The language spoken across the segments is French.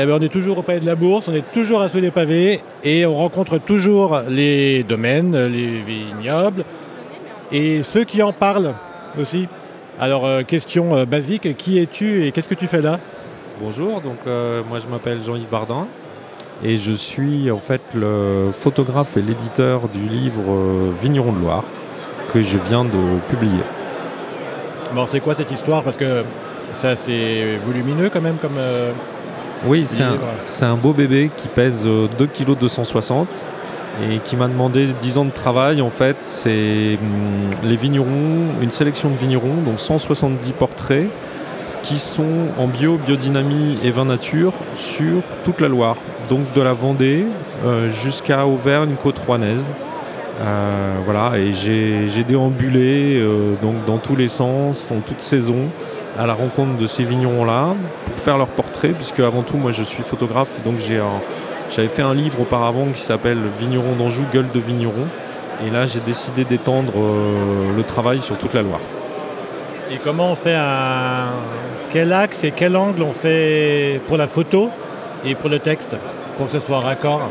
eh ben, on est toujours au palais de la Bourse, on est toujours à sous les pavés et on rencontre toujours les domaines, les vignobles et ceux qui en parlent aussi. Alors, euh, question euh, basique, qui es-tu et qu'est-ce que tu fais là? Bonjour, donc euh, moi je m'appelle Jean-Yves Bardin et je suis en fait le photographe et l'éditeur du livre Vigneron de Loire que je viens de publier. Bon, c'est quoi cette histoire? Parce que ça c'est volumineux quand même comme... oui, c'est un, un, beau bébé qui pèse 2 kg 260 et qui m'a demandé 10 ans de travail. En fait, c'est hum, les vignerons, une sélection de vignerons, donc 170 portraits qui sont en bio, biodynamie et vin nature sur toute la Loire, donc de la Vendée euh, jusqu'à Auvergne, côte rouennaise. Euh, voilà, et j'ai déambulé euh, donc dans tous les sens, en toute saison, à la rencontre de ces vignerons-là pour faire leurs portraits, puisque avant tout, moi je suis photographe, donc j'avais fait un livre auparavant qui s'appelle Vigneron d'Anjou, gueule de vigneron. Et là, j'ai décidé d'étendre euh, le travail sur toute la Loire. Et comment on fait un. Quel axe et quel angle on fait pour la photo et pour le texte pour que ce soit raccord?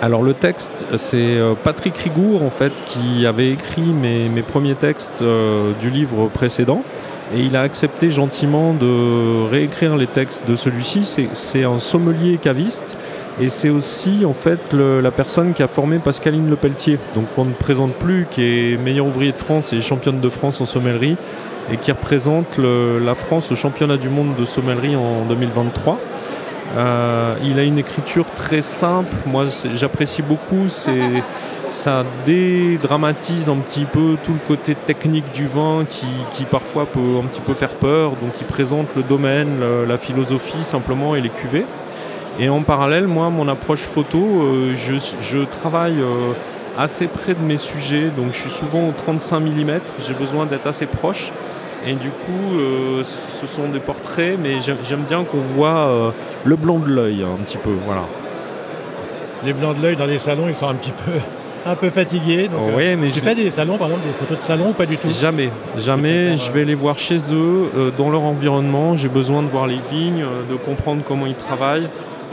Alors le texte, c'est euh, Patrick Rigour en fait qui avait écrit mes, premiers textes euh, du livre précédent et il a accepté gentiment de réécrire les textes de celui-ci. C'est un sommelier caviste et c'est aussi en fait la personne qui a formé Pascaline Lepelletier, donc on ne présente plus, qui est meilleur ouvrier de France et championne de France en sommellerie, et qui représente la France au championnat du monde de sommellerie en 2023. Euh, il a une écriture très simple, moi j'apprécie beaucoup, ça dédramatise un petit peu tout le côté technique du vin qui, qui, parfois peut un petit peu faire peur, donc il présente le domaine, la philosophie simplement et les cuvées. Et en parallèle, moi, mon approche photo, euh, je, travaille euh, assez près de mes sujets, donc je suis souvent au 35 mm, j'ai besoin d'être assez proche. Et du coup, ce sont des portraits, mais j'aime bien qu'on voit le blanc de l'œil un petit peu. Voilà. Les blancs de l'œil dans les salons, ils sont un petit peu un peu fatigués. oui, mais tu fais des salons, par exemple, des photos de salon ou pas du tout? Jamais, jamais. Je vais les voir chez eux, dans leur environnement. J'ai besoin de voir les vignes, de comprendre comment ils travaillent.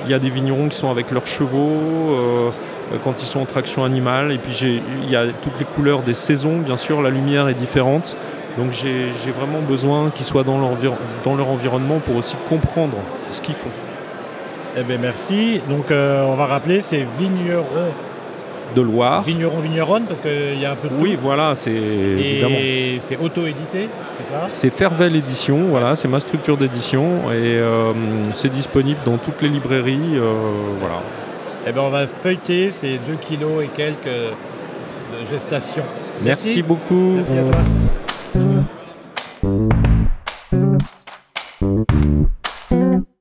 Il y a des vignerons qui sont avec leurs chevaux euh, quand ils sont en traction animale. Et puis il y a toutes les couleurs des saisons, bien sûr, la lumière est différente. Donc j'ai vraiment besoin qu'ils soient dans leur, dans leur environnement pour aussi comprendre ce qu'ils font. Eh bien merci. Donc euh, on va rappeler, c'est vignerons de Loire. Vigneron, vigneronne, parce qu'il y a un peu de Oui, voilà, c'est évidemment. Et c'est auto-édité, c'est ça? C'est Fervel Édition, voilà, c'est ma structure d'édition et euh, c'est disponible dans toutes les librairies, euh, voilà. Eh bien, on va feuilleter ces 2 kilos et quelques de gestation. Merci, beaucoup. Merci à toi.